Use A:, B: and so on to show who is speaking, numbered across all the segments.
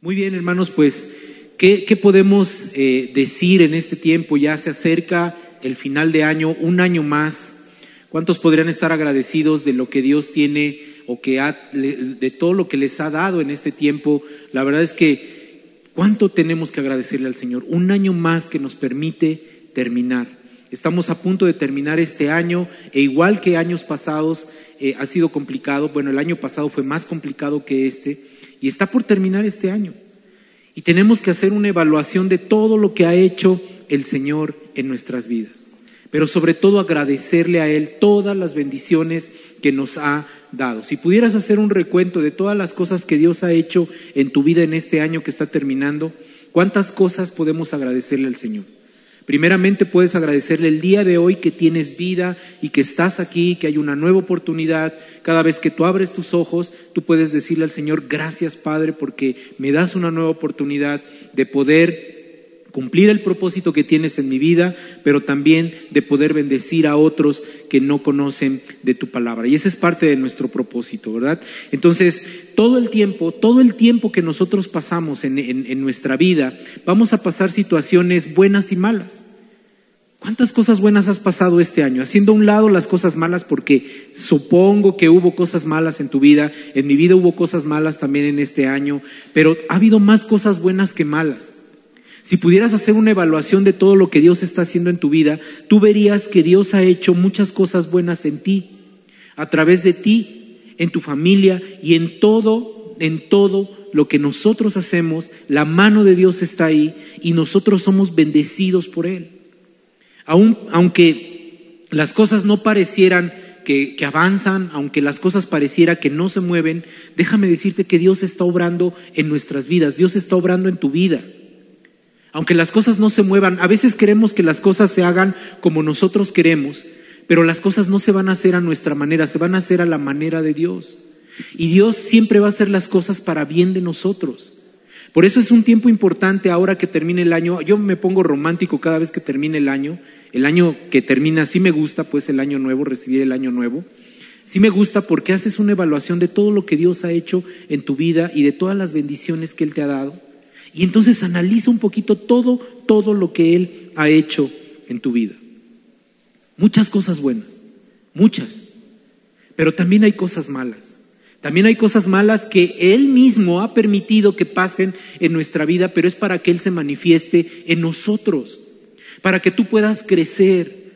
A: Muy bien, hermanos, pues, ¿qué, podemos eh, decir en este tiempo? Ya se acerca el final de año, un año más. ¿Cuántos podrían estar agradecidos de lo que Dios tiene o que ha, de todo lo que les ha dado en este tiempo? La verdad es que, ¿cuánto tenemos que agradecerle al Señor? Un año más que nos permite terminar. Estamos a punto de terminar este año e igual que años pasados eh, ha sido complicado, bueno, el año pasado fue más complicado que este, y está por terminar este año. Y tenemos que hacer una evaluación de todo lo que ha hecho el Señor en nuestras vidas. Pero sobre todo agradecerle a Él todas las bendiciones que nos ha dado. Si pudieras hacer un recuento de todas las cosas que Dios ha hecho en tu vida en este año que está terminando, ¿cuántas cosas podemos agradecerle al Señor? Primeramente puedes agradecerle el día de hoy que tienes vida y que estás aquí, que hay una nueva oportunidad. Cada vez que tú abres tus ojos, tú puedes decirle al Señor, gracias Padre, porque me das una nueva oportunidad de poder cumplir el propósito que tienes en mi vida, pero también de poder bendecir a otros que no conocen de tu palabra. Y ese es parte de nuestro propósito, ¿verdad? Entonces, todo el tiempo, todo el tiempo que nosotros pasamos en, en nuestra vida, vamos a pasar situaciones buenas y malas. ¿Cuántas cosas buenas has pasado este año? Haciendo a un lado las cosas malas porque supongo que hubo cosas malas en tu vida, en mi vida hubo cosas malas también en este año, pero ha habido más cosas buenas que malas. Si pudieras hacer una evaluación de todo lo que Dios está haciendo en tu vida, tú verías que Dios ha hecho muchas cosas buenas en ti, a través de ti, en tu familia y en todo, en todo lo que nosotros hacemos, la mano de Dios está ahí y nosotros somos bendecidos por Él aunque las cosas no parecieran que, que, avanzan, aunque las cosas pareciera que no se mueven, déjame decirte que Dios está obrando en nuestras vidas, Dios está obrando en tu vida. Aunque las cosas no se muevan, a veces queremos que las cosas se hagan como nosotros queremos, pero las cosas no se van a hacer a nuestra manera, se van a hacer a la manera de Dios. Y Dios siempre va a hacer las cosas para bien de nosotros. Por eso es un tiempo importante ahora que termine el año. Yo me pongo romántico cada vez que termine el año el año que termina, sí me gusta, pues el año nuevo, recibir el año nuevo. Sí me gusta porque haces una evaluación de todo lo que Dios ha hecho en tu vida y de todas las bendiciones que Él te ha dado. Y entonces analiza un poquito todo, todo lo que Él ha hecho en tu vida. Muchas cosas buenas, muchas. Pero también hay cosas malas. También hay cosas malas que Él mismo ha permitido que pasen en nuestra vida, pero es para que Él se manifieste en nosotros para que tú puedas crecer.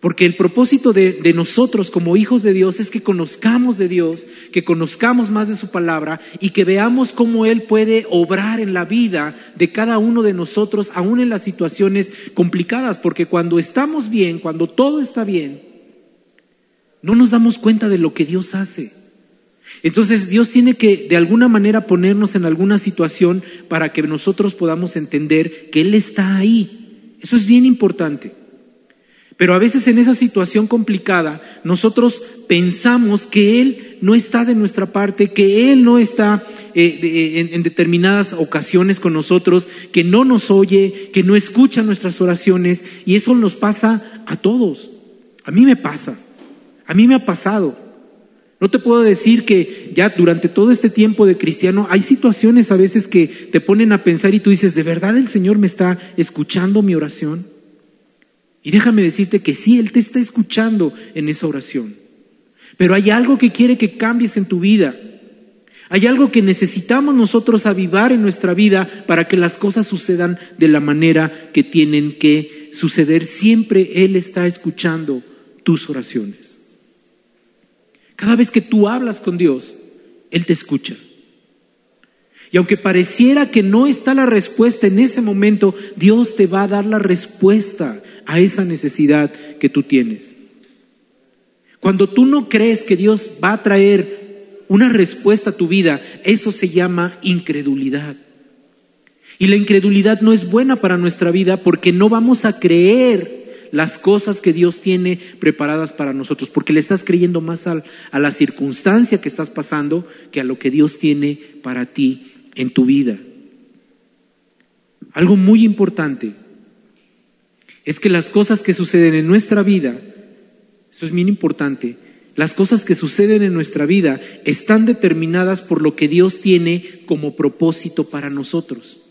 A: Porque el propósito de, nosotros como hijos de Dios es que conozcamos de Dios, que conozcamos más de su palabra y que veamos cómo Él puede obrar en la vida de cada uno de nosotros, aún en las situaciones complicadas. Porque cuando estamos bien, cuando todo está bien, no nos damos cuenta de lo que Dios hace. Entonces Dios tiene que de alguna manera ponernos en alguna situación para que nosotros podamos entender que Él está ahí eso es bien importante. Pero a veces en esa situación complicada nosotros pensamos que Él no está de nuestra parte, que Él no está eh, en, en determinadas ocasiones con nosotros, que no nos oye, que no escucha nuestras oraciones y eso nos pasa a todos. A mí me pasa, a mí me ha pasado. No te puedo decir que ya durante todo este tiempo de cristiano hay situaciones a veces que te ponen a pensar y tú dices, ¿de verdad el Señor me está escuchando mi oración? Y déjame decirte que sí, Él te está escuchando en esa oración. Pero hay algo que quiere que cambies en tu vida. Hay algo que necesitamos nosotros avivar en nuestra vida para que las cosas sucedan de la manera que tienen que suceder. Siempre Él está escuchando tus oraciones. Cada vez que tú hablas con Dios, Él te escucha. Y aunque pareciera que no está la respuesta en ese momento, Dios te va a dar la respuesta a esa necesidad que tú tienes. Cuando tú no crees que Dios va a traer una respuesta a tu vida, eso se llama incredulidad. Y la incredulidad no es buena para nuestra vida porque no vamos a creer las cosas que Dios tiene preparadas para nosotros, porque le estás creyendo más a, la circunstancia que estás pasando que a lo que Dios tiene para ti en tu vida. Algo muy importante es que las cosas que suceden en nuestra vida, esto es bien importante, las cosas que suceden en nuestra vida están determinadas por lo que Dios tiene como propósito para nosotros.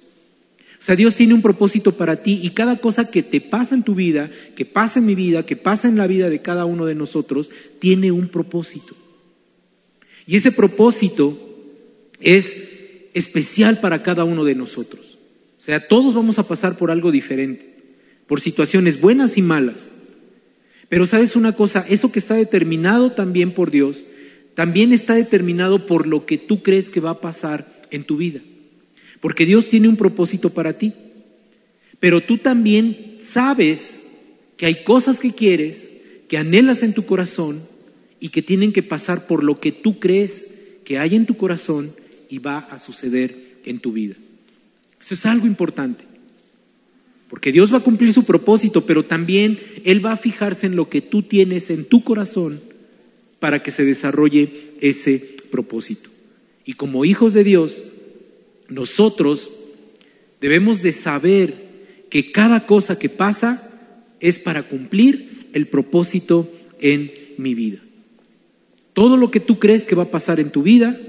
A: O sea, Dios tiene un propósito para ti y cada cosa que te pasa en tu vida, que pasa en mi vida, que pasa en la vida de cada uno de nosotros, tiene un propósito. Y ese propósito es especial para cada uno de nosotros. O sea, todos vamos a pasar por algo diferente, por situaciones buenas y malas. Pero sabes una cosa, eso que está determinado también por Dios, también está determinado por lo que tú crees que va a pasar en tu vida. Porque Dios tiene un propósito para ti. Pero tú también sabes que hay cosas que quieres, que anhelas en tu corazón y que tienen que pasar por lo que tú crees que hay en tu corazón y va a suceder en tu vida. Eso es algo importante. Porque Dios va a cumplir su propósito, pero también Él va a fijarse en lo que tú tienes en tu corazón para que se desarrolle ese propósito. Y como hijos de Dios, nosotros debemos de saber que cada cosa que pasa es para cumplir el propósito en mi vida. Todo lo que tú crees que va a pasar en tu vida,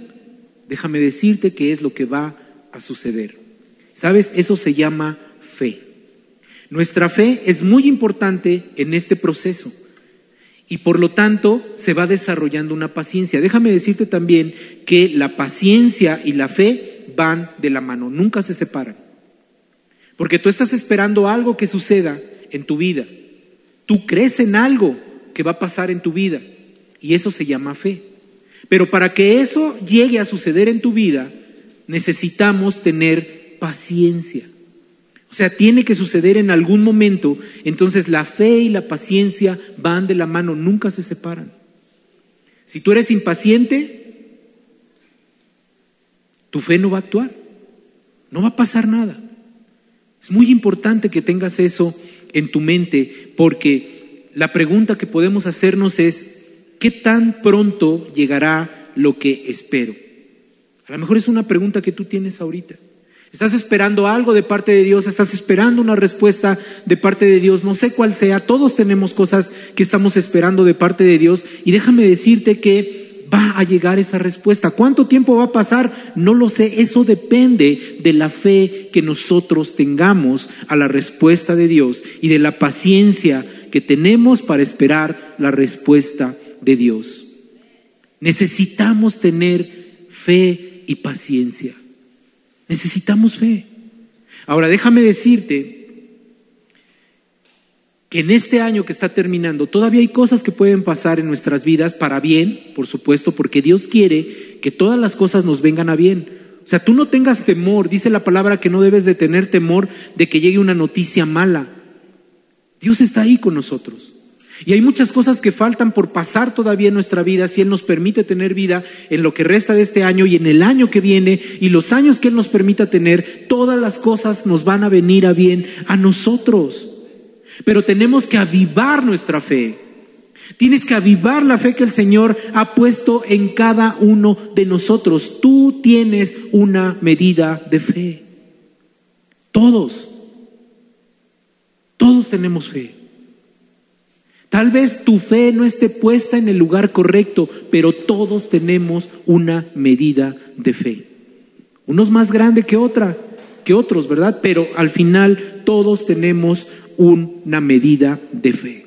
A: déjame decirte que es lo que va a suceder. ¿Sabes? Eso se llama fe. Nuestra fe es muy importante en este proceso y por lo tanto se va desarrollando una paciencia. Déjame decirte también que la paciencia y la fe van de la mano, nunca se separan. Porque tú estás esperando algo que suceda en tu vida. Tú crees en algo que va a pasar en tu vida y eso se llama fe. Pero para que eso llegue a suceder en tu vida, necesitamos tener paciencia. O sea, tiene que suceder en algún momento. Entonces la fe y la paciencia van de la mano, nunca se separan. Si tú eres impaciente, tu fe no va a actuar. No va a pasar nada. Es muy importante que tengas eso en tu mente porque la pregunta que podemos hacernos es, ¿qué tan pronto llegará lo que espero? A lo mejor es una pregunta que tú tienes ahorita. Estás esperando algo de parte de Dios, estás esperando una respuesta de parte de Dios, no sé cuál sea, todos tenemos cosas que estamos esperando de parte de Dios y déjame decirte que va a llegar esa respuesta. ¿Cuánto tiempo va a pasar? No lo sé, eso depende de la fe que nosotros tengamos a la respuesta de Dios y de la paciencia que tenemos para esperar la respuesta de Dios. Necesitamos tener fe y paciencia. Necesitamos fe. Ahora, déjame decirte en este año que está terminando todavía hay cosas que pueden pasar en nuestras vidas para bien, por supuesto, porque Dios quiere que todas las cosas nos vengan a bien. O sea, tú no tengas temor, dice la palabra que no debes de tener temor de que llegue una noticia mala. Dios está ahí con nosotros. Y hay muchas cosas que faltan por pasar todavía en nuestra vida si Él nos permite tener vida en lo que resta de este año y en el año que viene y los años que Él nos permita tener, todas las cosas nos van a venir a bien a nosotros. Pero tenemos que avivar nuestra fe. Tienes que avivar la fe que el Señor ha puesto en cada uno de nosotros. Tú tienes una medida de fe. Todos. Todos tenemos fe. Tal vez tu fe no esté puesta en el lugar correcto, pero todos tenemos una medida de fe. Unos más grande que otra, que otros, ¿verdad? Pero al final todos tenemos una medida de fe.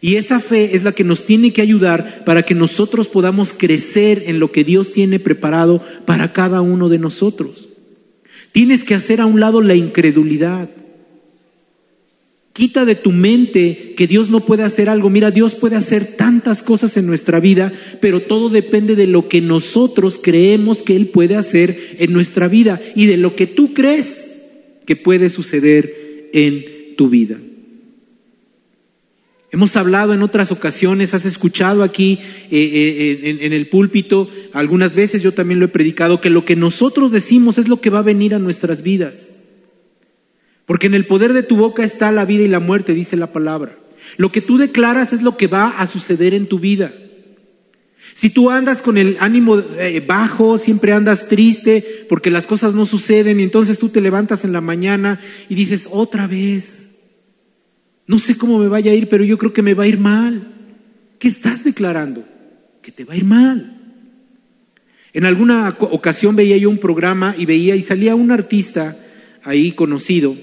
A: Y esa fe es la que nos tiene que ayudar para que nosotros podamos crecer en lo que Dios tiene preparado para cada uno de nosotros. Tienes que hacer a un lado la incredulidad. Quita de tu mente que Dios no puede hacer algo. Mira, Dios puede hacer tantas cosas en nuestra vida, pero todo depende de lo que nosotros creemos que Él puede hacer en nuestra vida y de lo que tú crees que puede suceder en tu vida. Hemos hablado en otras ocasiones, has escuchado aquí eh, eh, en el púlpito, algunas veces yo también lo he predicado, que lo que nosotros decimos es lo que va a venir a nuestras vidas. Porque en el poder de tu boca está la vida y la muerte, dice la palabra. Lo que tú declaras es lo que va a suceder en tu vida. Si tú andas con el ánimo eh, bajo, siempre andas triste porque las cosas no suceden y entonces tú te levantas en la mañana y dices, otra vez, no sé cómo me vaya a ir, pero yo creo que me va a ir mal. ¿Qué estás declarando? Que te va a ir mal. En alguna ocasión veía yo un programa y veía y salía un artista ahí conocido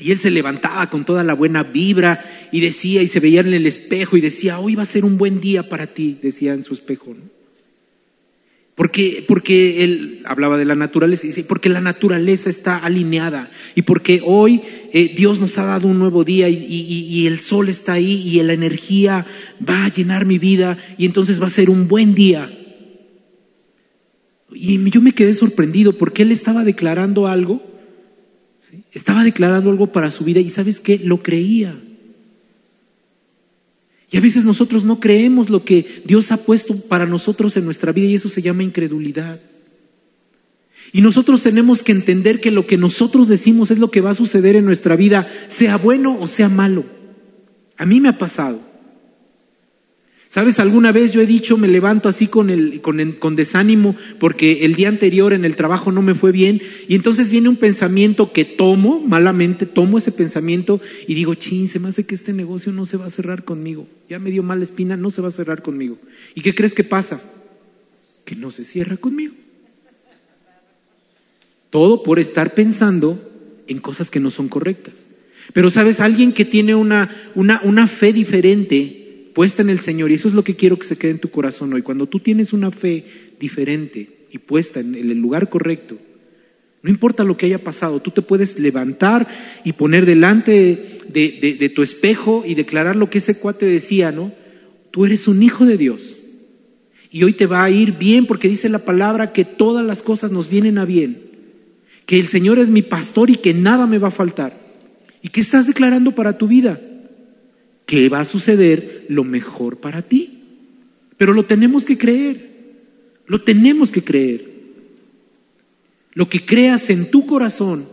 A: y él se levantaba con toda la buena vibra y decía y se veía en el espejo y decía, hoy va a ser un buen día para ti, decía en su espejo. Porque, porque él hablaba de la naturaleza, dice, porque la naturaleza está alineada y porque hoy eh, Dios nos ha dado un nuevo día y, y, el sol está ahí y la energía va a llenar mi vida y entonces va a ser un buen día. Y yo me quedé sorprendido porque él estaba declarando algo, estaba declarando algo para su vida y sabes qué, lo creía. Y a veces nosotros no creemos lo que Dios ha puesto para nosotros en nuestra vida y eso se llama incredulidad. Y nosotros tenemos que entender que lo que nosotros decimos es lo que va a suceder en nuestra vida, sea bueno o sea malo. A mí me ha pasado. ¿Sabes? Alguna vez yo he dicho, me levanto así con, el, con, con, desánimo porque el día anterior en el trabajo no me fue bien y entonces viene un pensamiento que tomo, malamente tomo ese pensamiento y digo, chin, se me hace que este negocio no se va a cerrar conmigo. Ya me dio mala espina, no se va a cerrar conmigo. ¿Y qué crees que pasa? Que no se cierra conmigo. Todo por estar pensando en cosas que no son correctas. Pero sabes, alguien que tiene una, una, una fe diferente, puesta en el Señor, y eso es lo que quiero que se quede en tu corazón hoy, cuando tú tienes una fe diferente y puesta en el lugar correcto, no importa lo que haya pasado, tú te puedes levantar y poner delante de, tu espejo y declarar lo que ese cuate decía, ¿no? Tú eres un hijo de Dios. Y hoy te va a ir bien porque dice la palabra que todas las cosas nos vienen a bien. Que el Señor es mi pastor y que nada me va a faltar. ¿Y qué estás declarando para tu vida? Que va a suceder lo mejor para ti. Pero lo tenemos que creer, lo tenemos que creer. Lo que creas en tu corazón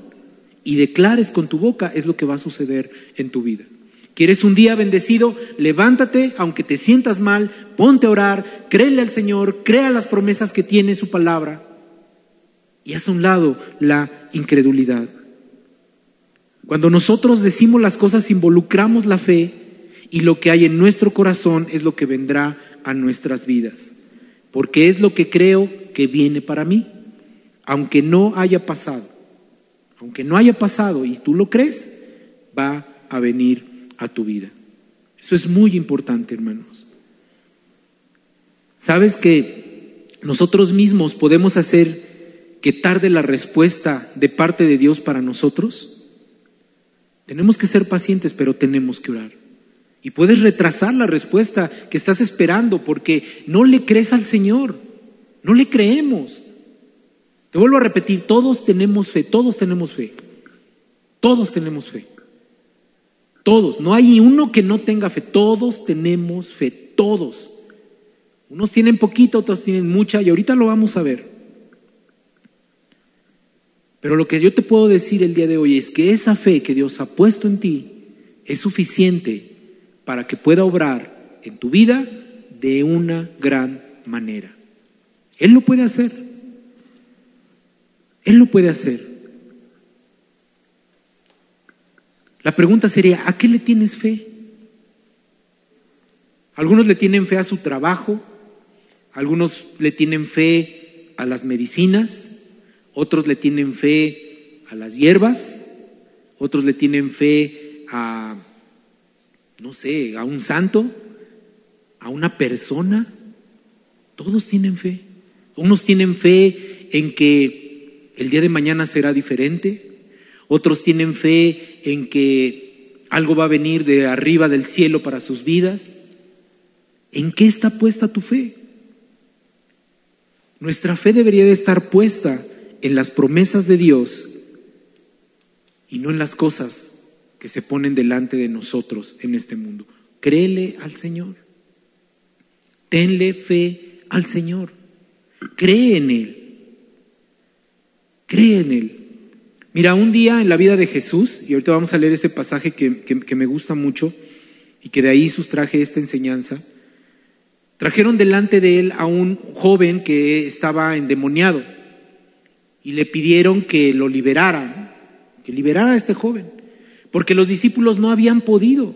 A: y declares con tu boca es lo que va a suceder en tu vida. ¿Quieres un día bendecido? Levántate, aunque te sientas mal, ponte a orar, créele al Señor, crea las promesas que tiene su palabra y haz a un lado la incredulidad. Cuando nosotros decimos las cosas, involucramos la fe, y lo que hay en nuestro corazón es lo que vendrá a nuestras vidas. Porque es lo que creo que viene para mí, aunque no haya pasado. Aunque no haya pasado y tú lo crees, va a venir a tu vida. Eso es muy importante, hermanos. ¿Sabes que nosotros mismos podemos hacer que tarde la respuesta de parte de Dios para nosotros? Tenemos que ser pacientes, pero tenemos que orar. Y puedes retrasar la respuesta que estás esperando porque no le crees al Señor, no le creemos. Te vuelvo a repetir, todos tenemos fe, todos tenemos fe, todos tenemos fe, todos, no hay uno que no tenga fe, todos tenemos fe, todos. Unos tienen poquito, otros tienen mucha y ahorita lo vamos a ver. Pero lo que yo te puedo decir el día de hoy es que esa fe que Dios ha puesto en ti es suficiente para que pueda obrar en tu vida de una gran manera. Él lo puede hacer. Él lo puede hacer. La pregunta sería, ¿a qué le tienes fe? Algunos le tienen fe a su trabajo, algunos le tienen fe a las medicinas, otros le tienen fe a las hierbas, otros le tienen fe a no sé, a un santo, a una persona. Todos tienen fe. Unos tienen fe en que el día de mañana será diferente. Otros tienen fe en que algo va a venir de arriba del cielo para sus vidas. ¿En qué está puesta tu fe? Nuestra fe debería de estar puesta en las promesas de Dios y no en las cosas que se ponen delante de nosotros en este mundo. Créele al Señor. Tenle fe al Señor. Cree en Él. Cree en Él. Mira, un día en la vida de Jesús, y ahorita vamos a leer ese pasaje que, que me gusta mucho y que de ahí sustraje esta enseñanza, trajeron delante de él a un joven que estaba endemoniado y le pidieron que lo liberara, que liberara a este joven porque los discípulos no habían podido.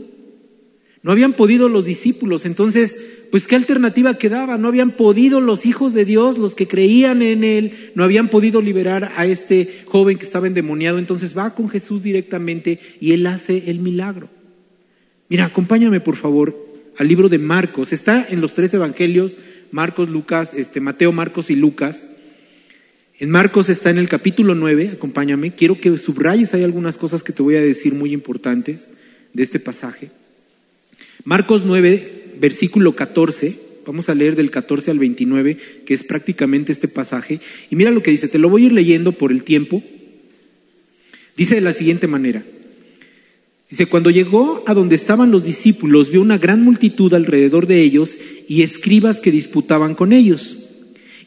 A: No habían podido los discípulos, entonces, pues qué alternativa quedaba? No habían podido los hijos de Dios, los que creían en Él, no habían podido liberar a este joven que estaba endemoniado, entonces va con Jesús directamente y Él hace el milagro. Mira, acompáñame por favor al libro de Marcos, está en los tres evangelios, Marcos, Lucas, este, Mateo, Marcos y Lucas. En Marcos está en el capítulo 9, acompáñame, quiero que subrayes, hay algunas cosas que te voy a decir muy importantes de este pasaje. Marcos 9, versículo 14, vamos a leer del 14 al 29, que es prácticamente este pasaje, y mira lo que dice, te lo voy a ir leyendo por el tiempo. Dice de la siguiente manera, dice, cuando llegó a donde estaban los discípulos, vio una gran multitud alrededor de ellos y escribas que disputaban con ellos.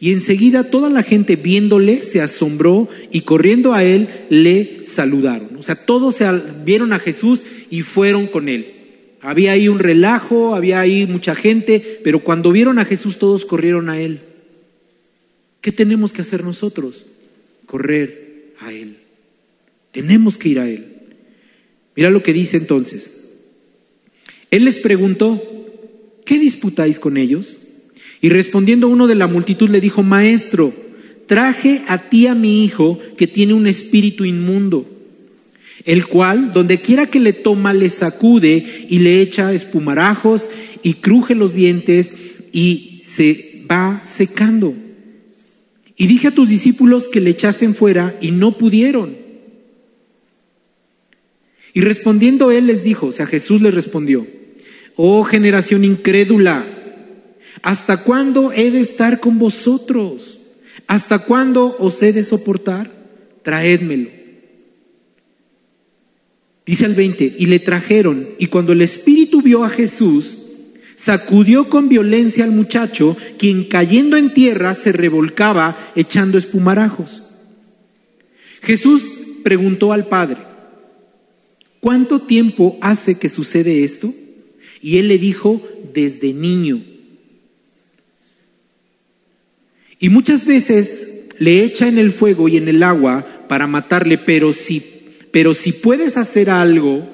A: Y enseguida toda la gente viéndole se asombró y corriendo a él le saludaron. O sea, todos vieron a Jesús y fueron con él. Había ahí un relajo, había ahí mucha gente, pero cuando vieron a Jesús todos corrieron a él. ¿Qué tenemos que hacer nosotros? Correr a él. Tenemos que ir a él. Mira lo que dice entonces. Él les preguntó, ¿qué disputáis con ellos? Y respondiendo uno de la multitud le dijo, Maestro, traje a ti a mi hijo que tiene un espíritu inmundo, el cual, donde quiera que le toma, le sacude y le echa espumarajos y cruje los dientes y se va secando. Y dije a tus discípulos que le echasen fuera y no pudieron. Y respondiendo él les dijo, o sea, Jesús les respondió, oh generación incrédula, ¿Hasta cuándo he de estar con vosotros? ¿Hasta cuándo os he de soportar? Traédmelo. Dice el 20, y le trajeron, y cuando el Espíritu vio a Jesús, sacudió con violencia al muchacho, quien cayendo en tierra se revolcaba echando espumarajos. Jesús preguntó al Padre, ¿cuánto tiempo hace que sucede esto? Y él le dijo, desde niño. Y muchas veces le echa en el fuego y en el agua para matarle, pero si, pero si puedes hacer algo,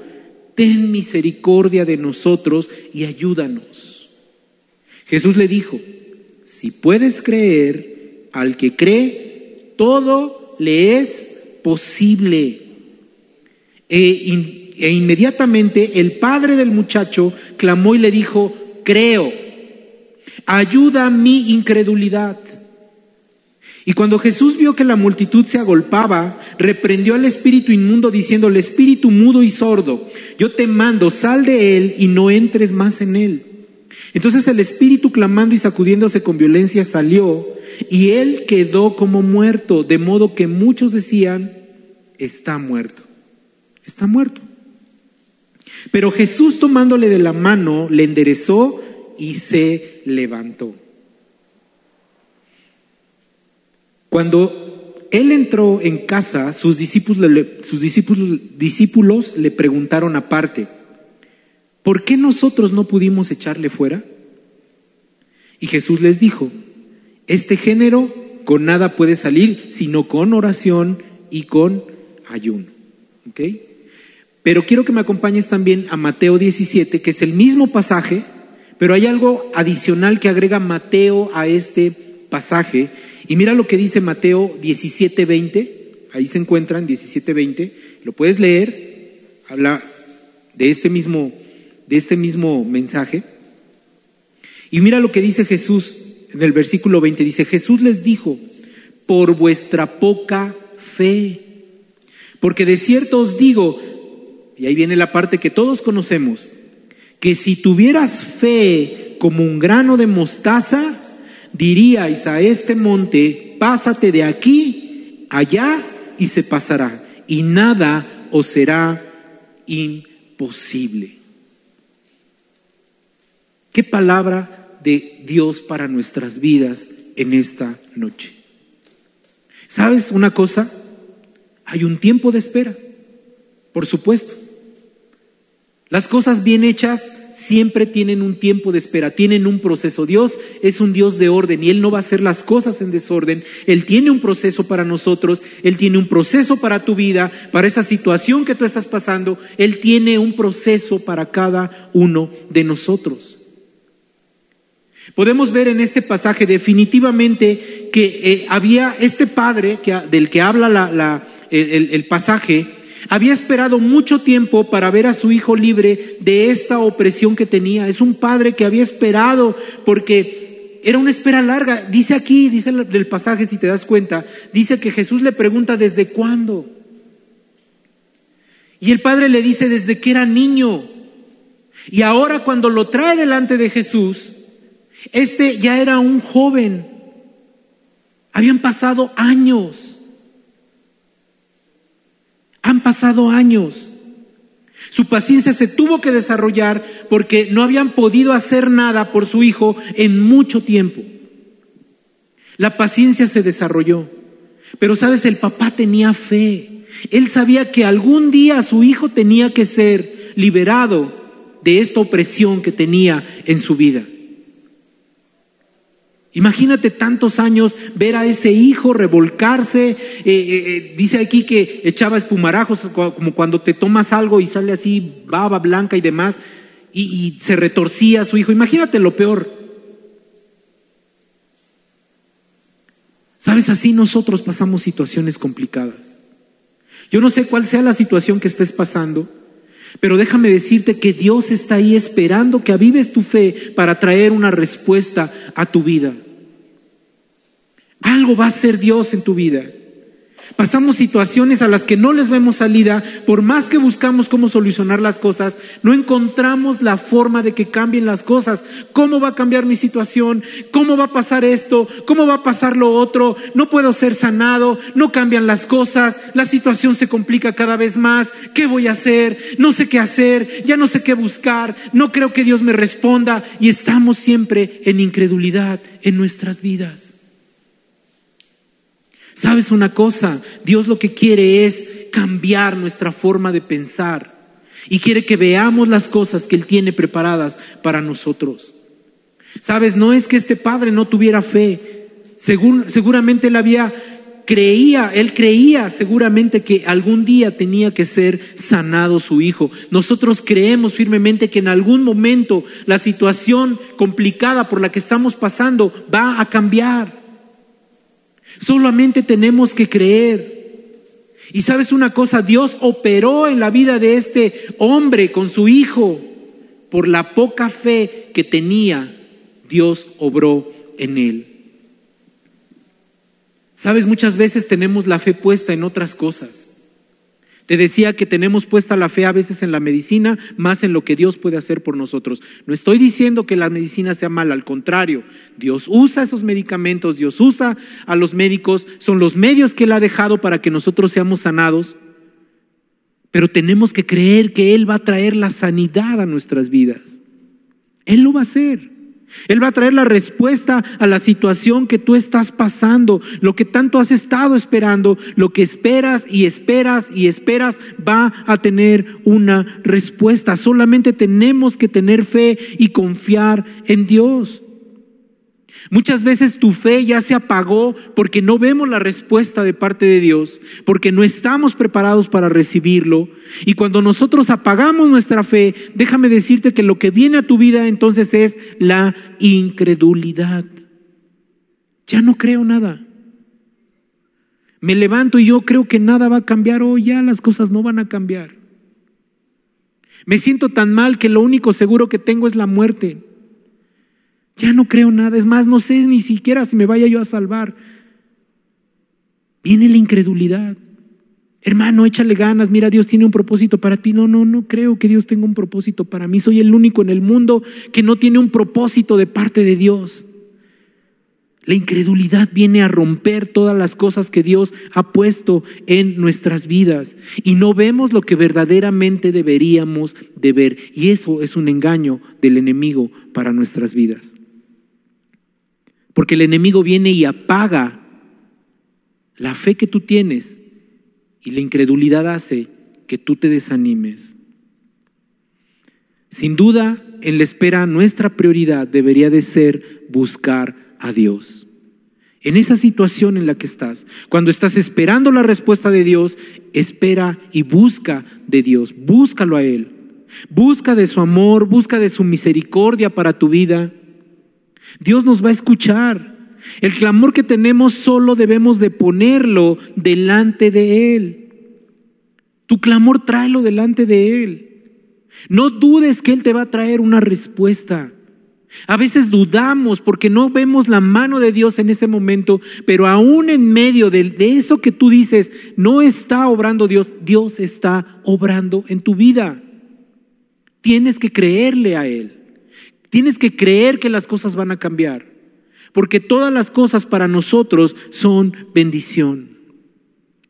A: ten misericordia de nosotros y ayúdanos. Jesús le dijo, si puedes creer, al que cree, todo le es posible. E, e inmediatamente el padre del muchacho clamó y le dijo, creo, ayuda a mi incredulidad. Y cuando Jesús vio que la multitud se agolpaba, reprendió al espíritu inmundo diciendo, el espíritu mudo y sordo, yo te mando, sal de él y no entres más en él. Entonces el espíritu clamando y sacudiéndose con violencia salió y él quedó como muerto, de modo que muchos decían, está muerto, está muerto. Pero Jesús tomándole de la mano, le enderezó y se levantó. Cuando él entró en casa, sus discípulos, discípulos, discípulos le preguntaron aparte, ¿por qué nosotros no pudimos echarle fuera? Y Jesús les dijo, este género con nada puede salir, sino con oración y con ayuno. Pero quiero que me acompañes también a Mateo 17, que es el mismo pasaje, pero hay algo adicional que agrega Mateo a este pasaje, y mira lo que dice Mateo 17:20, ahí se encuentran 17:20, lo puedes leer, habla de este mismo de este mismo mensaje. Y mira lo que dice Jesús en el versículo 20, dice, Jesús les dijo, por vuestra poca fe, porque de cierto os digo, y ahí viene la parte que todos conocemos, que si tuvieras fe como un grano de mostaza, diríais a este monte, pásate de aquí, allá, y se pasará, y nada os será imposible. ¿Qué palabra de Dios para nuestras vidas en esta noche? ¿Sabes una cosa? Hay un tiempo de espera, por supuesto. Las cosas bien hechas siempre tienen un tiempo de espera, tienen un proceso. Dios es un Dios de orden y Él no va a hacer las cosas en desorden. Él tiene un proceso para nosotros, Él tiene un proceso para tu vida, para esa situación que tú estás pasando. Él tiene un proceso para cada uno de nosotros. Podemos ver en este pasaje definitivamente que eh, había este padre del que habla el pasaje, había esperado mucho tiempo para ver a su hijo libre de esta opresión que tenía. Es un padre que había esperado porque era una espera larga. Dice aquí, dice el pasaje, si te das cuenta, dice que Jesús le pregunta desde cuándo. Y el padre le dice desde que era niño. Y ahora cuando lo trae delante de Jesús, este ya era un joven. Habían pasado años. Han pasado años. Su paciencia se tuvo que desarrollar porque no habían podido hacer nada por su hijo en mucho tiempo. La paciencia se desarrolló. Pero sabes, el papá tenía fe. Él sabía que algún día su hijo tenía que ser liberado de esta opresión que tenía en su vida. Imagínate tantos años ver a ese hijo revolcarse. Eh, eh, eh, dice aquí que echaba espumarajos, como cuando te tomas algo y sale así baba blanca y demás, y, y se retorcía a su hijo. Imagínate lo peor. Sabes, así nosotros pasamos situaciones complicadas. Yo no sé cuál sea la situación que estés pasando, pero déjame decirte que Dios está ahí esperando que avives tu fe para traer una respuesta a tu vida. Algo va a ser Dios en tu vida. Pasamos situaciones a las que no les vemos salida, por más que buscamos cómo solucionar las cosas, no encontramos la forma de que cambien las cosas. ¿Cómo va a cambiar mi situación? ¿Cómo va a pasar esto? ¿Cómo va a pasar lo otro? No puedo ser sanado, no cambian las cosas, la situación se complica cada vez más. ¿Qué voy a hacer? No sé qué hacer, ya no sé qué buscar, no creo que Dios me responda y estamos siempre en incredulidad en nuestras vidas. ¿Sabes una cosa? Dios lo que quiere es cambiar nuestra forma de pensar y quiere que veamos las cosas que Él tiene preparadas para nosotros. ¿Sabes? No es que este padre no tuviera fe. seguramente él había creía, él creía seguramente que algún día tenía que ser sanado su hijo. Nosotros creemos firmemente que en algún momento la situación complicada por la que estamos pasando va a cambiar. Solamente tenemos que creer. Y sabes una cosa, Dios operó en la vida de este hombre con su hijo. Por la poca fe que tenía, Dios obró en él. Sabes, muchas veces tenemos la fe puesta en otras cosas. Te decía que tenemos puesta la fe a veces en la medicina más en lo que Dios puede hacer por nosotros. No estoy diciendo que la medicina sea mala, al contrario, Dios usa esos medicamentos, Dios usa a los médicos, son los medios que Él ha dejado para que nosotros seamos sanados. Pero tenemos que creer que Él va a traer la sanidad a nuestras vidas. Él lo va a hacer. Él va a traer la respuesta a la situación que tú estás pasando, lo que tanto has estado esperando, lo que esperas y esperas y esperas va a tener una respuesta. Solamente tenemos que tener fe y confiar en Dios. Muchas veces tu fe ya se apagó porque no vemos la respuesta de parte de Dios, porque no estamos preparados para recibirlo. Y cuando nosotros apagamos nuestra fe, déjame decirte que lo que viene a tu vida entonces es la incredulidad. Ya no creo nada. Me levanto y yo creo que nada va a cambiar hoy, ya las cosas no van a cambiar. Me siento tan mal que lo único seguro que tengo es la muerte. Ya no creo nada. Es más, no sé ni siquiera si me vaya yo a salvar. Viene la incredulidad. Hermano, échale ganas. Mira, Dios tiene un propósito para ti. No, no, no creo que Dios tenga un propósito para mí. Soy el único en el mundo que no tiene un propósito de parte de Dios. La incredulidad viene a romper todas las cosas que Dios ha puesto en nuestras vidas y no vemos lo que verdaderamente deberíamos de ver. Y eso es un engaño del enemigo para nuestras vidas. Porque el enemigo viene y apaga la fe que tú tienes y la incredulidad hace que tú te desanimes. Sin duda, en la espera, nuestra prioridad debería de ser buscar a Dios. En esa situación en la que estás, cuando estás esperando la respuesta de Dios, espera y busca de Dios, búscalo a Él. Busca de su amor, busca de su misericordia para tu vida. Dios nos va a escuchar. El clamor que tenemos solo debemos de ponerlo delante de Él. Tu clamor tráelo delante de Él. No dudes que Él te va a traer una respuesta. A veces dudamos porque no vemos la mano de Dios en ese momento, pero aún en medio de, de, eso que tú dices, no está obrando Dios, Dios está obrando en tu vida. Tienes que creerle a Él. Tienes que creer que las cosas van a cambiar, porque todas las cosas para nosotros son bendición.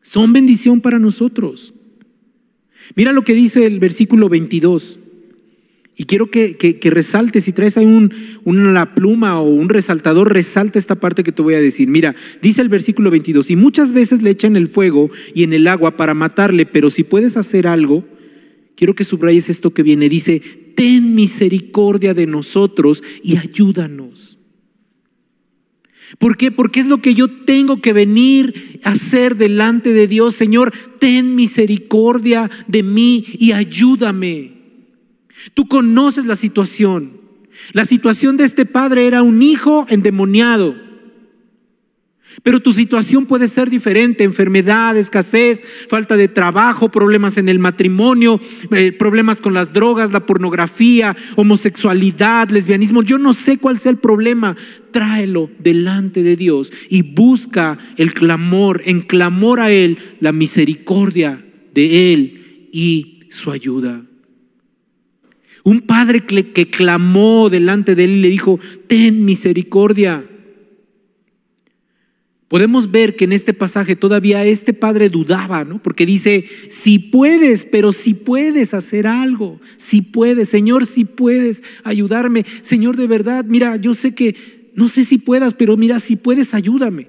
A: Son bendición para nosotros. Mira lo que dice el versículo 22. Y quiero que, que, resaltes, si traes ahí un, una pluma o un resaltador, resalta esta parte que te voy a decir. Mira, dice el versículo 22, y muchas veces le echan el fuego y en el agua para matarle, pero si puedes hacer algo, quiero que subrayes esto que viene. Dice, ten misericordia de nosotros y ayúdanos. ¿Por qué? Porque es lo que yo tengo que venir a hacer delante de Dios. Señor, ten misericordia de mí y ayúdame. Tú conoces la situación. La situación de este padre era un hijo endemoniado. Pero tu situación puede ser diferente, enfermedad, escasez, falta de trabajo, problemas en el matrimonio, eh, problemas con las drogas, la pornografía, homosexualidad, lesbianismo. Yo no sé cuál sea el problema. Tráelo delante de Dios y busca el clamor, en clamor a Él, la misericordia de Él y su ayuda. Un padre que clamó delante de Él y le dijo, ten misericordia. Podemos ver que en este pasaje todavía este padre dudaba, ¿no? Porque dice, si puedes, pero si puedes hacer algo, si puedes, Señor, si puedes ayudarme, Señor, de verdad, mira, yo sé que, no sé si puedas, pero mira, si puedes, ayúdame.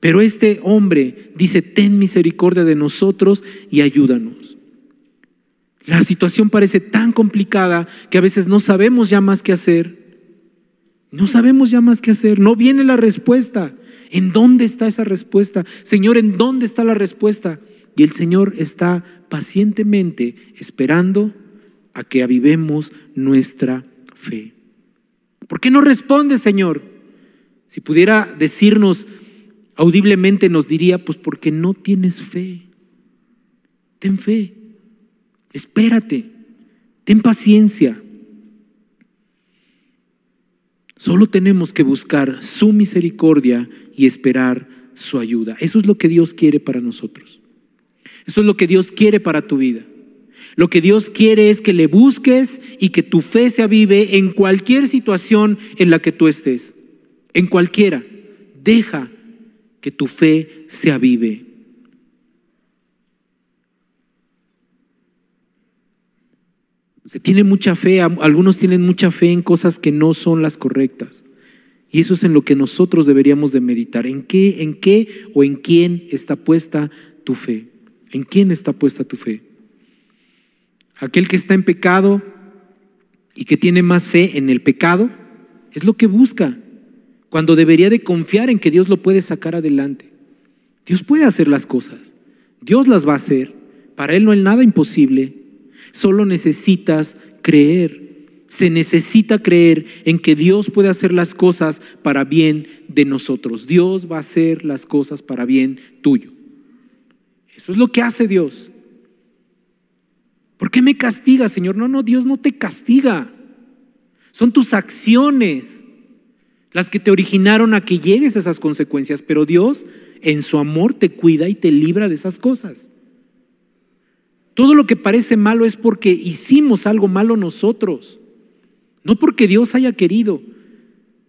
A: Pero este hombre dice, ten misericordia de nosotros y ayúdanos. La situación parece tan complicada que a veces no sabemos ya más qué hacer. No sabemos ya más qué hacer, no viene la respuesta. ¿En dónde está esa respuesta? Señor, ¿en dónde está la respuesta? Y el Señor está pacientemente esperando a que avivemos nuestra fe. ¿Por qué no responde, Señor? Si pudiera decirnos audiblemente, nos diría, pues porque no tienes fe. Ten fe, espérate, ten paciencia. Solo tenemos que buscar su misericordia y esperar su ayuda. Eso es lo que Dios quiere para nosotros. Eso es lo que Dios quiere para tu vida. Lo que Dios quiere es que le busques y que tu fe se avive en cualquier situación en la que tú estés. En cualquiera. Deja que tu fe se avive. Se tiene mucha fe, algunos tienen mucha fe en cosas que no son las correctas. Y eso es en lo que nosotros deberíamos de meditar. ¿En qué, en qué o en quién está puesta tu fe? ¿En quién está puesta tu fe? Aquel que está en pecado y que tiene más fe en el pecado es lo que busca, cuando debería de confiar en que Dios lo puede sacar adelante. Dios puede hacer las cosas, Dios las va a hacer, para Él no hay nada imposible, Solo necesitas creer. Se necesita creer en que Dios puede hacer las cosas para bien de nosotros. Dios va a hacer las cosas para bien tuyo. Eso es lo que hace Dios. ¿Por qué me castiga, Señor? No, no, Dios no te castiga. Son tus acciones las que te originaron a que llegues a esas consecuencias, pero Dios en su amor te cuida y te libra de esas cosas. Todo lo que parece malo es porque hicimos algo malo nosotros, no porque Dios haya querido.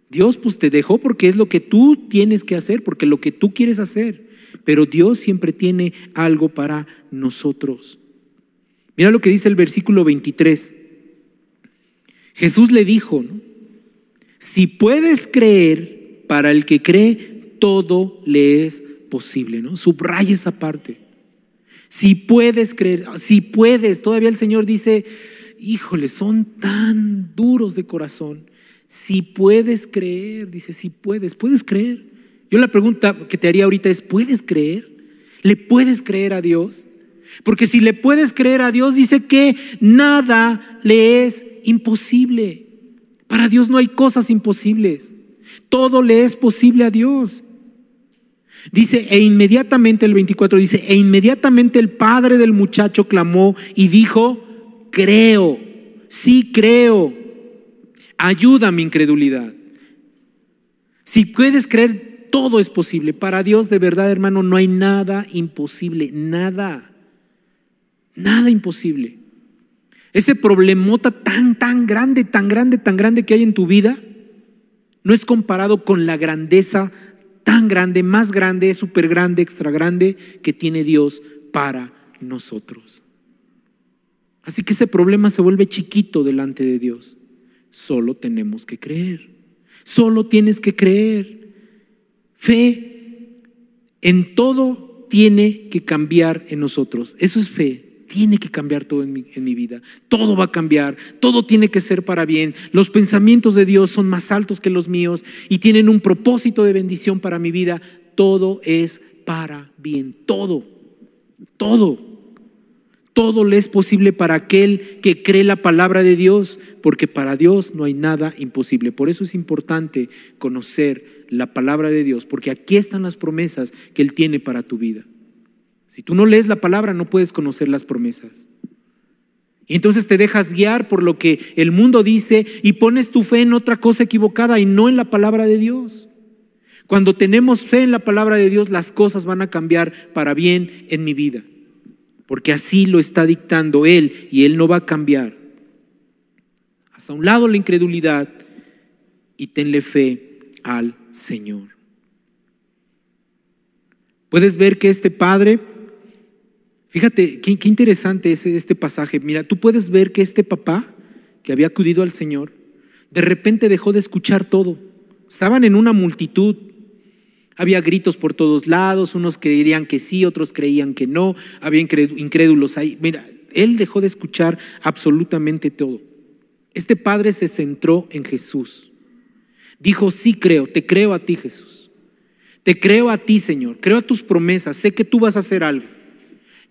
A: Dios pues te dejó porque es lo que tú tienes que hacer, porque lo que tú quieres hacer. Pero Dios siempre tiene algo para nosotros. Mira lo que dice el versículo 23. Jesús le dijo, si puedes creer, para el que cree, todo le es posible. ¿no? Subraya esa parte. Si puedes creer, si puedes, todavía el Señor dice, híjole, son tan duros de corazón. Si puedes creer, dice, si puedes, puedes creer. Yo la pregunta que te haría ahorita es, ¿puedes creer? ¿Le puedes creer a Dios? Porque si le puedes creer a Dios, dice que nada le es imposible. Para Dios no hay cosas imposibles. Todo le es posible a Dios. Dice, e inmediatamente el 24 dice, e inmediatamente el padre del muchacho clamó y dijo, creo, sí creo, ayuda mi incredulidad. Si puedes creer, todo es posible. Para Dios de verdad, hermano, no hay nada imposible, nada, nada imposible. Ese problemota tan, tan grande, tan grande, tan grande que hay en tu vida, no es comparado con la grandeza tan grande, más grande, súper grande, extra grande que tiene Dios para nosotros. Así que ese problema se vuelve chiquito delante de Dios. Solo tenemos que creer. Solo tienes que creer. Fe en todo tiene que cambiar en nosotros. Eso es fe tiene que cambiar todo en mi, vida. Todo va a cambiar, todo tiene que ser para bien. Los pensamientos de Dios son más altos que los míos y tienen un propósito de bendición para mi vida. Todo es para bien, todo, todo. Todo le es posible para aquel que cree la palabra de Dios, porque para Dios no hay nada imposible. Por eso es importante conocer la palabra de Dios, porque aquí están las promesas que Él tiene para tu vida. Si tú no lees la palabra, no puedes conocer las promesas. Y entonces te dejas guiar por lo que el mundo dice y pones tu fe en otra cosa equivocada y no en la palabra de Dios. Cuando tenemos fe en la palabra de Dios, las cosas van a cambiar para bien en mi vida. Porque así lo está dictando Él y Él no va a cambiar. Hasta un lado la incredulidad y tenle fe al Señor. Puedes ver que este Padre Fíjate, qué, interesante es este pasaje. Mira, tú puedes ver que este papá, que había acudido al Señor, de repente dejó de escuchar todo. Estaban en una multitud. Había gritos por todos lados, unos creían que sí, otros creían que no, había incrédulos ahí. Mira, él dejó de escuchar absolutamente todo. Este padre se centró en Jesús. Dijo, sí creo, te creo a ti Jesús. Te creo a ti Señor, creo a tus promesas, sé que tú vas a hacer algo.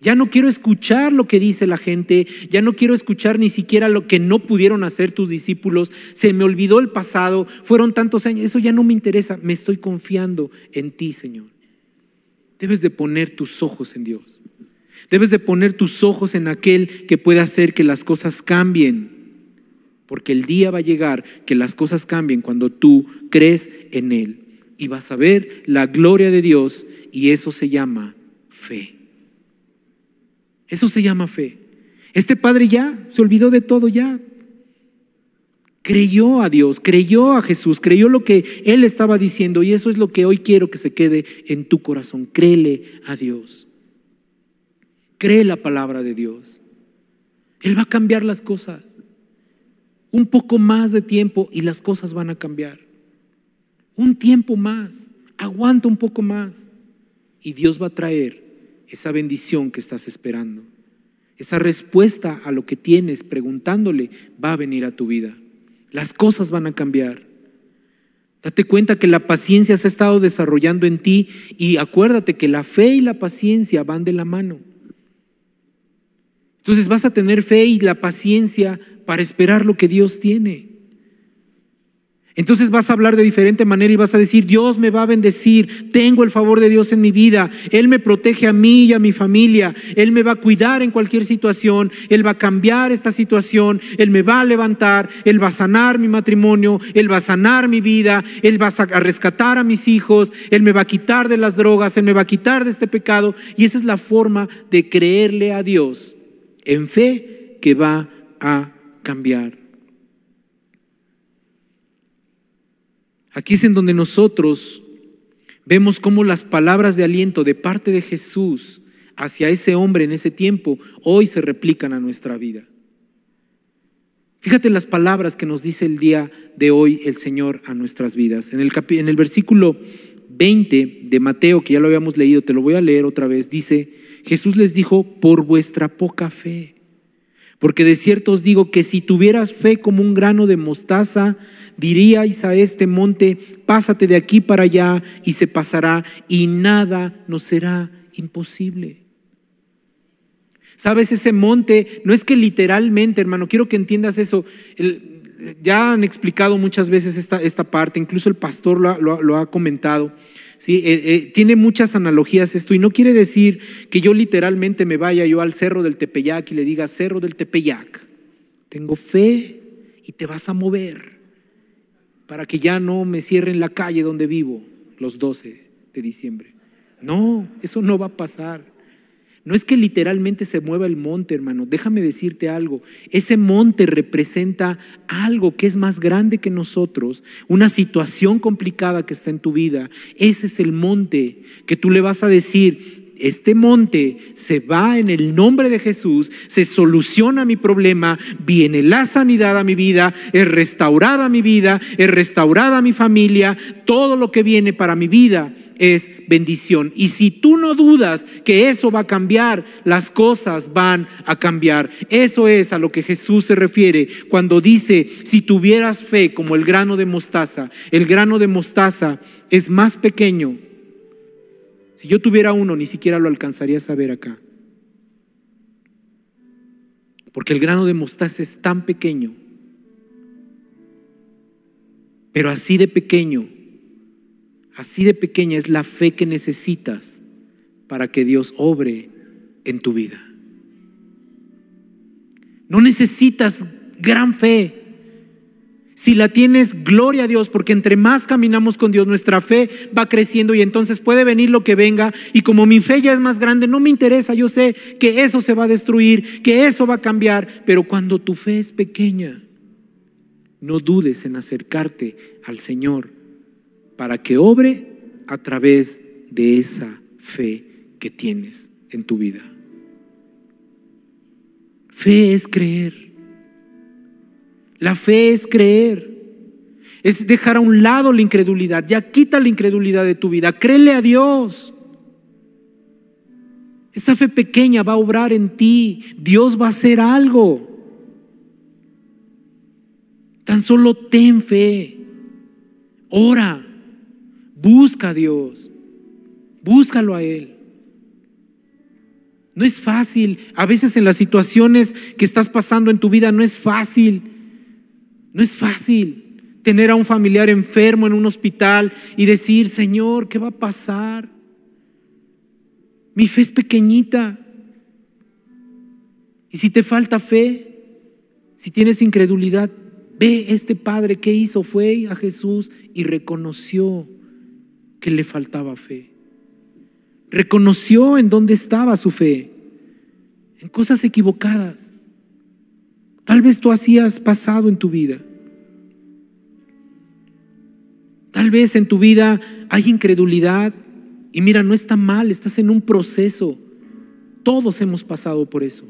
A: Ya no quiero escuchar lo que dice la gente, ya no quiero escuchar ni siquiera lo que no pudieron hacer tus discípulos. Se me olvidó el pasado, fueron tantos años, eso ya no me interesa, me estoy confiando en ti, Señor. Debes de poner tus ojos en Dios. Debes de poner tus ojos en aquel que puede hacer que las cosas cambien. Porque el día va a llegar que las cosas cambien cuando tú crees en Él. Y vas a ver la gloria de Dios y eso se llama fe. Eso se llama fe. Este padre ya se olvidó de todo ya. Creyó a Dios, creyó a Jesús, creyó lo que Él estaba diciendo y eso es lo que hoy quiero que se quede en tu corazón. Créele a Dios. Cree la palabra de Dios. Él va a cambiar las cosas. Un poco más de tiempo y las cosas van a cambiar. Un tiempo más. Aguanta un poco más. Y Dios va a traer esa bendición que estás esperando. Esa respuesta a lo que tienes preguntándole va a venir a tu vida. Las cosas van a cambiar. Date cuenta que la paciencia se ha estado desarrollando en ti y acuérdate que la fe y la paciencia van de la mano. Entonces vas a tener fe y la paciencia para esperar lo que Dios tiene. Entonces vas a hablar de diferente manera y vas a decir, Dios me va a bendecir, tengo el favor de Dios en mi vida, Él me protege a mí y a mi familia, Él me va a cuidar en cualquier situación, Él va a cambiar esta situación, Él me va a levantar, Él va a sanar mi matrimonio, Él va a sanar mi vida, Él va a rescatar a mis hijos, Él me va a quitar de las drogas, Él me va a quitar de este pecado. Y esa es la forma de creerle a Dios en fe que va a cambiar. Aquí es en donde nosotros vemos cómo las palabras de aliento de parte de Jesús hacia ese hombre en ese tiempo hoy se replican a nuestra vida. Fíjate las palabras que nos dice el día de hoy el Señor a nuestras vidas. En el, en el versículo 20 de Mateo, que ya lo habíamos leído, te lo voy a leer otra vez, dice, Jesús les dijo, por vuestra poca fe. Porque de cierto os digo que si tuvieras fe como un grano de mostaza, diríais a este monte, pásate de aquí para allá y se pasará y nada nos será imposible. ¿Sabes? Ese monte no es que literalmente, hermano, quiero que entiendas eso. ya han explicado muchas veces esta, esta parte, incluso el pastor lo, ha comentado. ¿Sí? Eh, eh, tiene muchas analogías esto y no quiere decir que yo literalmente me vaya yo al cerro del Tepeyac y le diga, cerro del Tepeyac, tengo fe y te vas a mover para que ya no me cierren la calle donde vivo los 12 de diciembre. No, eso no va a pasar. No es que literalmente se mueva el monte, hermano. Déjame decirte algo. Ese monte representa algo que es más grande que nosotros, una situación complicada que está en tu vida. Ese es el monte que tú le vas a decir, este monte se va en el nombre de Jesús, se soluciona mi problema, viene la sanidad a mi vida, es restaurada mi vida, es restaurada mi familia, todo lo que viene para mi vida es bendición. Y si tú no dudas que eso va a cambiar, las cosas van a cambiar. Eso es a lo que Jesús se refiere cuando dice, si tuvieras fe como el grano de mostaza, el grano de mostaza es más pequeño. Si yo tuviera uno, ni siquiera lo alcanzaría a saber acá. Porque el grano de mostaza es tan pequeño. Pero así de pequeño Así de pequeña es la fe que necesitas para que Dios obre en tu vida. No necesitas gran fe. Si la tienes, gloria a Dios, porque entre más caminamos con Dios, nuestra fe va creciendo y entonces puede venir lo que venga. Y como mi fe ya es más grande, no me interesa, yo sé que eso se va a destruir, que eso va a cambiar. Pero cuando tu fe es pequeña, no dudes en acercarte al Señor para que obre a través de esa fe que tienes en tu vida. Fe es creer. La fe es creer. Es dejar a un lado la incredulidad. Ya quita la incredulidad de tu vida. Créele a Dios. Esa fe pequeña va a obrar en ti. Dios va a hacer algo. Tan solo ten fe. Ora. Busca a Dios, búscalo a Él. No es fácil, a veces en las situaciones que estás pasando en tu vida no es fácil, no es fácil tener a un familiar enfermo en un hospital y decir, Señor, ¿qué va a pasar? Mi fe es pequeñita. Y si te falta fe, si tienes incredulidad, ve este padre que hizo, fue a Jesús y reconoció que le faltaba fe. Reconoció en dónde estaba su fe, en cosas equivocadas. Tal vez tú hacías pasado en tu vida. Tal vez en tu vida hay incredulidad y mira, no está mal, estás en un proceso. Todos hemos pasado por eso.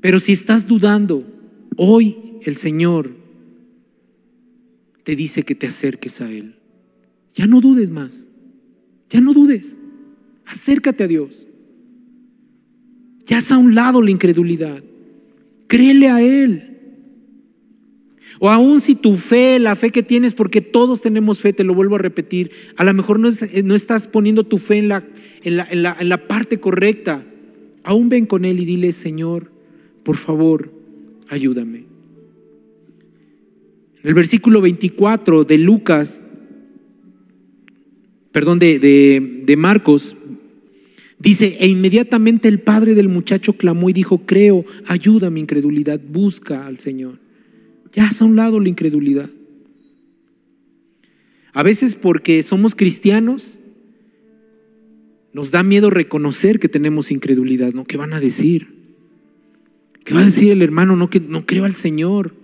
A: Pero si estás dudando, hoy el Señor te dice que te acerques a Él. Ya no dudes más. Ya no dudes. Acércate a Dios. Ya haz a un lado la incredulidad. Créele a Él. O aún si tu fe, la fe que tienes, porque todos tenemos fe, te lo vuelvo a repetir, a lo mejor no, estás poniendo tu fe en la, en, la, en, la, en la parte correcta. Aún ven con Él y dile, Señor, por favor, ayúdame. En el versículo 24 de Lucas perdón, de, Marcos, dice, e inmediatamente el padre del muchacho clamó y dijo, creo, ayuda mi incredulidad, busca al Señor. Ya haz a un lado la incredulidad. A veces porque somos cristianos, nos da miedo reconocer que tenemos incredulidad, ¿no? ¿Qué van a decir? ¿Qué va a decir el hermano? No, que no creo al Señor.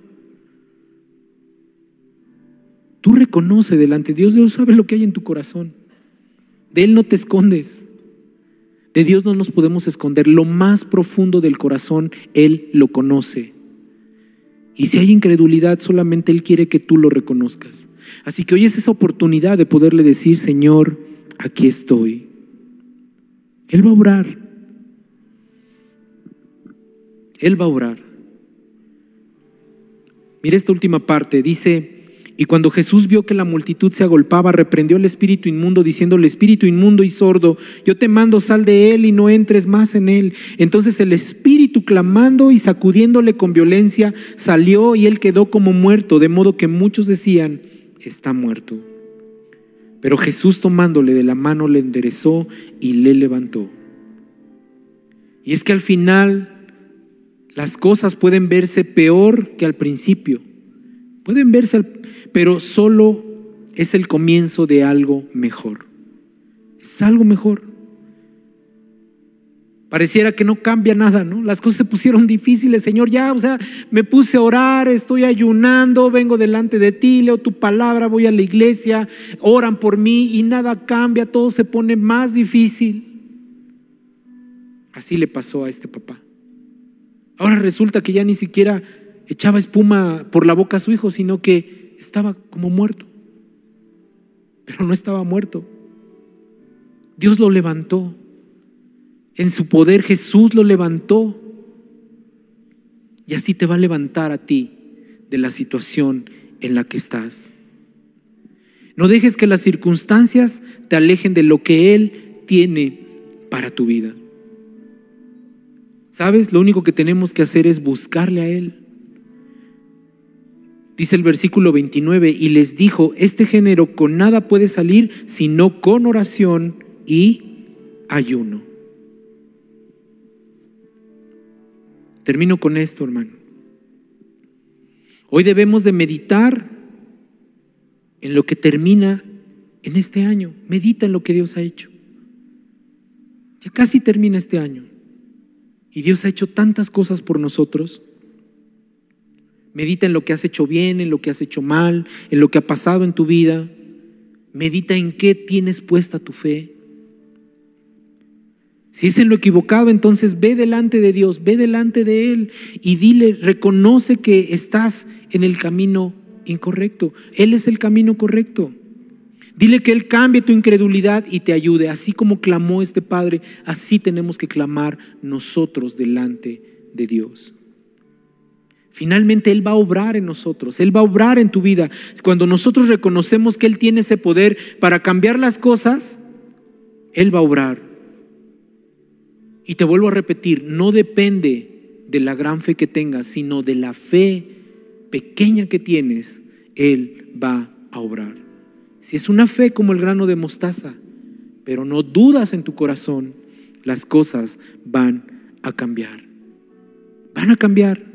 A: Tú reconoce delante de Dios, Dios sabe lo que hay en tu corazón. De Él no te escondes. De Dios no nos podemos esconder. Lo más profundo del corazón, Él lo conoce. Y si hay incredulidad, solamente Él quiere que tú lo reconozcas. Así que hoy es esa oportunidad de poderle decir, Señor, aquí estoy. Él va a obrar. Él va a obrar. Mira esta última parte, dice, y cuando Jesús vio que la multitud se agolpaba, reprendió al espíritu inmundo, diciéndole, espíritu inmundo y sordo, yo te mando, sal de él y no entres más en él. Entonces el espíritu, clamando y sacudiéndole con violencia, salió y él quedó como muerto, de modo que muchos decían, está muerto. Pero Jesús tomándole de la mano le enderezó y le levantó. Y es que al final las cosas pueden verse peor que al principio. Pueden verse, pero solo es el comienzo de algo mejor. Es algo mejor. Pareciera que no cambia nada, ¿no? Las cosas se pusieron difíciles, Señor, ya, o sea, me puse a orar, estoy ayunando, vengo delante de ti, leo tu palabra, voy a la iglesia, oran por mí y nada cambia, todo se pone más difícil. Así le pasó a este papá. Ahora resulta que ya ni siquiera echaba espuma por la boca a su hijo, sino que estaba como muerto. Pero no estaba muerto. Dios lo levantó. En su poder Jesús lo levantó. Y así te va a levantar a ti de la situación en la que estás. No dejes que las circunstancias te alejen de lo que Él tiene para tu vida. ¿Sabes? Lo único que tenemos que hacer es buscarle a Él. Dice el versículo 29, y les dijo, este género con nada puede salir sino con oración y ayuno. Termino con esto, hermano. Hoy debemos de meditar en lo que termina en este año. Medita en lo que Dios ha hecho. Ya casi termina este año. Y Dios ha hecho tantas cosas por nosotros. Medita en lo que has hecho bien, en lo que has hecho mal, en lo que ha pasado en tu vida. Medita en qué tienes puesta tu fe. Si es en lo equivocado, entonces ve delante de Dios, ve delante de Él y dile, reconoce que estás en el camino incorrecto. Él es el camino correcto. Dile que Él cambie tu incredulidad y te ayude. Así como clamó este Padre, así tenemos que clamar nosotros delante de Dios. Finalmente Él va a obrar en nosotros, Él va a obrar en tu vida. Cuando nosotros reconocemos que Él tiene ese poder para cambiar las cosas, Él va a obrar. Y te vuelvo a repetir, no depende de la gran fe que tengas, sino de la fe pequeña que tienes, Él va a obrar. Si es una fe como el grano de mostaza, pero no dudas en tu corazón, las cosas van a cambiar. Van a cambiar.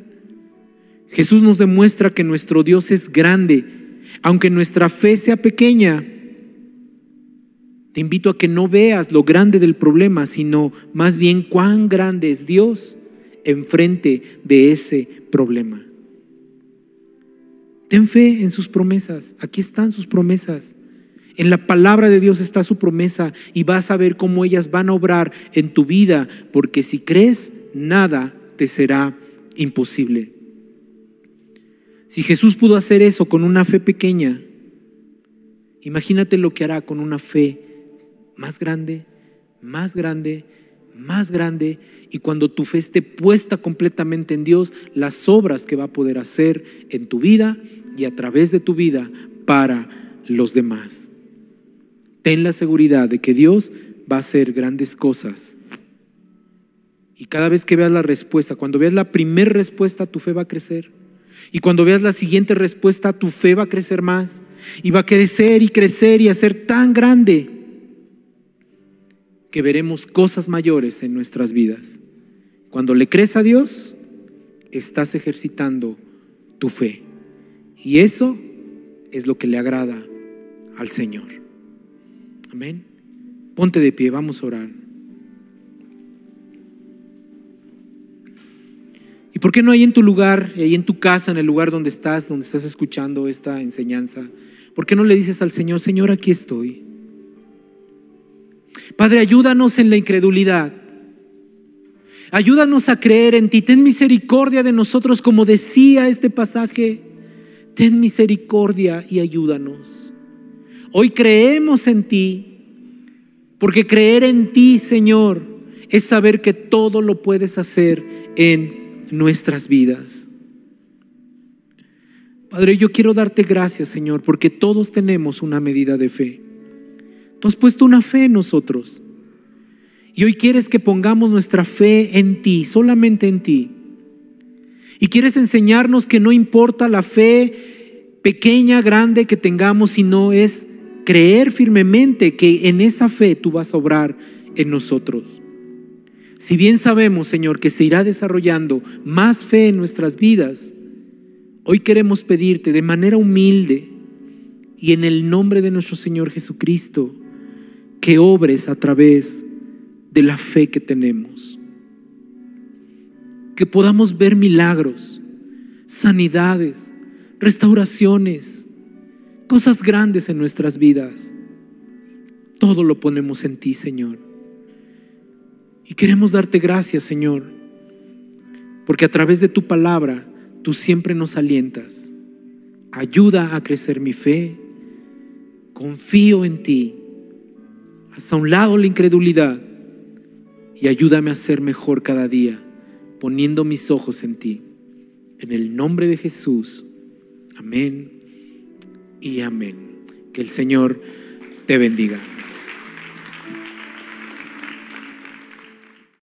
A: Jesús nos demuestra que nuestro Dios es grande, aunque nuestra fe sea pequeña. Te invito a que no veas lo grande del problema, sino más bien cuán grande es Dios enfrente de ese problema. Ten fe en sus promesas. Aquí están sus promesas. En la palabra de Dios está su promesa y vas a ver cómo ellas van a obrar en tu vida, porque si crees, nada te será imposible. Si Jesús pudo hacer eso con una fe pequeña, imagínate lo que hará con una fe más grande, más grande, más grande. Y cuando tu fe esté puesta completamente en Dios, las obras que va a poder hacer en tu vida y a través de tu vida para los demás. Ten la seguridad de que Dios va a hacer grandes cosas. Y cada vez que veas la respuesta, cuando veas la primera respuesta, tu fe va a crecer. Y cuando veas la siguiente respuesta, tu fe va a crecer más. Y va a crecer y crecer y a ser tan grande que veremos cosas mayores en nuestras vidas. Cuando le crees a Dios, estás ejercitando tu fe. Y eso es lo que le agrada al Señor. Amén. Ponte de pie, vamos a orar. ¿Y por qué no hay en tu lugar, ahí en tu casa, en el lugar donde estás, donde estás escuchando esta enseñanza? ¿Por qué no le dices al Señor, Señor, aquí estoy? Padre, ayúdanos en la incredulidad. Ayúdanos a creer en ti. Ten misericordia de nosotros, como decía este pasaje. Ten misericordia y ayúdanos. Hoy creemos en ti, porque creer en ti, Señor, es saber que todo lo puedes hacer en nuestras vidas. Padre, yo quiero darte gracias, Señor, porque todos tenemos una medida de fe. Tú has puesto una fe en nosotros. Y hoy quieres que pongamos nuestra fe en ti, solamente en ti. Y quieres enseñarnos que no importa la fe pequeña, grande que tengamos, sino es creer firmemente que en esa fe tú vas a obrar en nosotros. Si bien sabemos, Señor, que se irá desarrollando más fe en nuestras vidas, hoy queremos pedirte de manera humilde y en el nombre de nuestro Señor Jesucristo, que obres a través de la fe que tenemos. Que podamos ver milagros, sanidades, restauraciones, cosas grandes en nuestras vidas. Todo lo ponemos en ti, Señor. Y queremos darte gracias, Señor, porque a través de tu palabra tú siempre nos alientas. Ayuda a crecer mi fe. Confío en ti. Hasta un lado la incredulidad y ayúdame a ser mejor cada día, poniendo mis ojos en ti. En el nombre de Jesús. Amén y amén. Que el Señor te bendiga.